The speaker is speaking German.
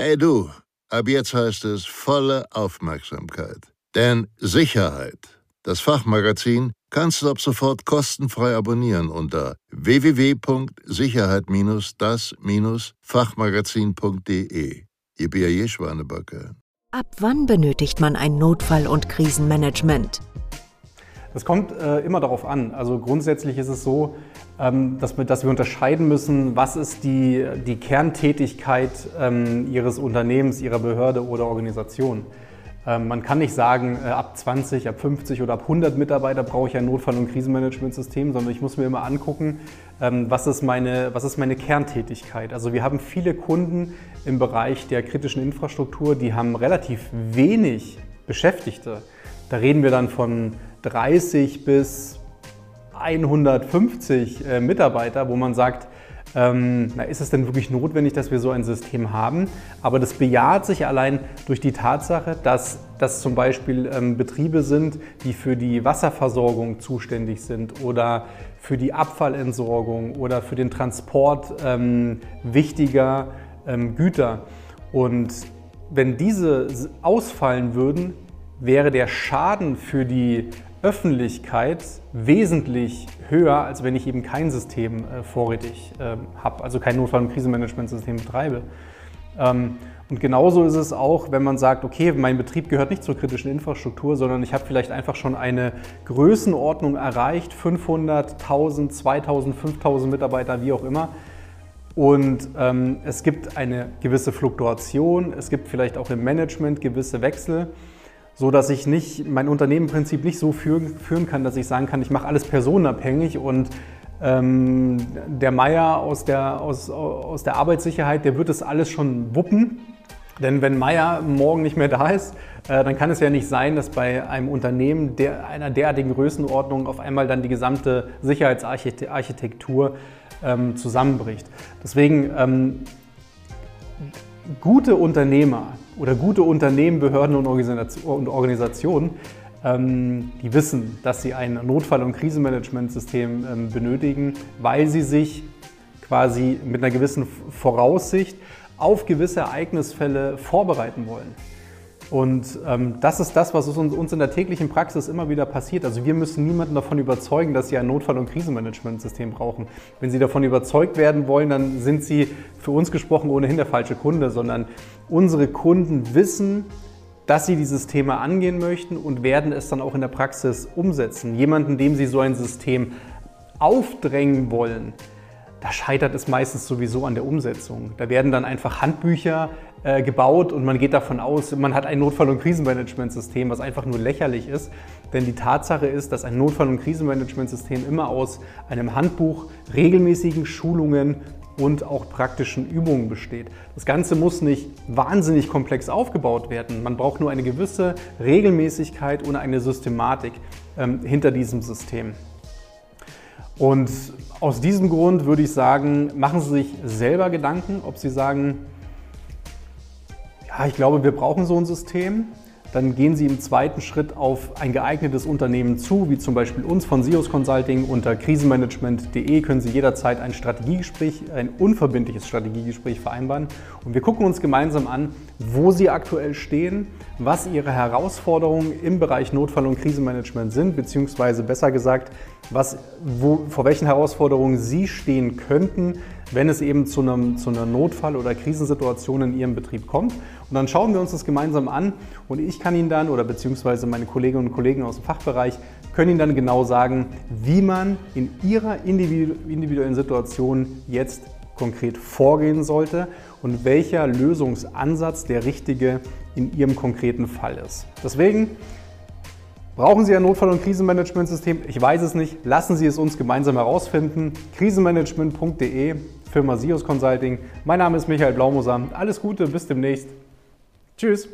Hey du, ab jetzt heißt es volle Aufmerksamkeit. Denn Sicherheit, das Fachmagazin, kannst du ab sofort kostenfrei abonnieren unter www.sicherheit-das-fachmagazin.de. Ihr. Schwanebacke. Ab wann benötigt man ein Notfall- und Krisenmanagement? Das kommt äh, immer darauf an. Also grundsätzlich ist es so, ähm, dass, wir, dass, wir, unterscheiden müssen, was ist die, die Kerntätigkeit ähm, Ihres Unternehmens, Ihrer Behörde oder Organisation. Ähm, man kann nicht sagen, äh, ab 20, ab 50 oder ab 100 Mitarbeiter brauche ich ein Notfall- und Krisenmanagementsystem, sondern ich muss mir immer angucken, ähm, was ist, meine, was ist meine Kerntätigkeit. Also wir haben viele Kunden im Bereich der kritischen Infrastruktur, die haben relativ wenig Beschäftigte. Da reden wir dann von 30 bis 150 äh, Mitarbeiter, wo man sagt, ähm, na, ist es denn wirklich notwendig, dass wir so ein System haben? Aber das bejaht sich allein durch die Tatsache, dass das zum Beispiel ähm, Betriebe sind, die für die Wasserversorgung zuständig sind oder für die Abfallentsorgung oder für den Transport ähm, wichtiger ähm, Güter. Und wenn diese ausfallen würden, wäre der Schaden für die Öffentlichkeit wesentlich höher, als wenn ich eben kein System äh, vorrätig äh, habe, also kein Notfall- und Krisenmanagementsystem betreibe. Ähm, und genauso ist es auch, wenn man sagt, okay, mein Betrieb gehört nicht zur kritischen Infrastruktur, sondern ich habe vielleicht einfach schon eine Größenordnung erreicht, 500, 1000, 2000, 5000 Mitarbeiter, wie auch immer. Und ähm, es gibt eine gewisse Fluktuation, es gibt vielleicht auch im Management gewisse Wechsel so dass ich nicht mein Unternehmen im Prinzip nicht so führen, führen kann, dass ich sagen kann, ich mache alles personenabhängig und ähm, der Meier aus der, aus, aus der Arbeitssicherheit, der wird das alles schon wuppen. Denn wenn Meier morgen nicht mehr da ist, äh, dann kann es ja nicht sein, dass bei einem Unternehmen der, einer derartigen Größenordnung auf einmal dann die gesamte Sicherheitsarchitektur ähm, zusammenbricht. Deswegen ähm, gute Unternehmer oder gute Unternehmen, Behörden und Organisationen, ähm, die wissen, dass sie ein Notfall- und Krisenmanagementsystem ähm, benötigen, weil sie sich quasi mit einer gewissen Voraussicht auf gewisse Ereignisfälle vorbereiten wollen. Und ähm, das ist das, was uns in der täglichen Praxis immer wieder passiert. Also wir müssen niemanden davon überzeugen, dass sie ein Notfall- und Krisenmanagementsystem brauchen. Wenn sie davon überzeugt werden wollen, dann sind sie für uns gesprochen ohnehin der falsche Kunde, sondern unsere Kunden wissen, dass sie dieses Thema angehen möchten und werden es dann auch in der Praxis umsetzen. Jemanden, dem sie so ein System aufdrängen wollen, da scheitert es meistens sowieso an der Umsetzung. Da werden dann einfach Handbücher äh, gebaut und man geht davon aus, man hat ein Notfall- und Krisenmanagementsystem, was einfach nur lächerlich ist. Denn die Tatsache ist, dass ein Notfall- und Krisenmanagementsystem immer aus einem Handbuch, regelmäßigen Schulungen und auch praktischen Übungen besteht. Das Ganze muss nicht wahnsinnig komplex aufgebaut werden. Man braucht nur eine gewisse Regelmäßigkeit und eine Systematik ähm, hinter diesem System. Und aus diesem Grund würde ich sagen, machen Sie sich selber Gedanken, ob Sie sagen, ich glaube, wir brauchen so ein System. Dann gehen Sie im zweiten Schritt auf ein geeignetes Unternehmen zu, wie zum Beispiel uns von SIOS Consulting. Unter krisenmanagement.de können Sie jederzeit ein Strategiegespräch, ein unverbindliches Strategiegespräch vereinbaren. Und wir gucken uns gemeinsam an, wo Sie aktuell stehen, was Ihre Herausforderungen im Bereich Notfall- und Krisenmanagement sind, beziehungsweise besser gesagt, was, wo, vor welchen Herausforderungen Sie stehen könnten, wenn es eben zu, einem, zu einer Notfall- oder Krisensituation in Ihrem Betrieb kommt. Und dann schauen wir uns das gemeinsam an und ich kann Ihnen dann oder beziehungsweise meine Kolleginnen und Kollegen aus dem Fachbereich können Ihnen dann genau sagen, wie man in Ihrer individuellen Situation jetzt konkret vorgehen sollte und welcher Lösungsansatz der richtige in Ihrem konkreten Fall ist. Deswegen Brauchen Sie ein Notfall- und Krisenmanagementsystem? Ich weiß es nicht. Lassen Sie es uns gemeinsam herausfinden. Krisenmanagement.de, Firma Sios Consulting. Mein Name ist Michael Blaumoser. Alles Gute, bis demnächst. Tschüss.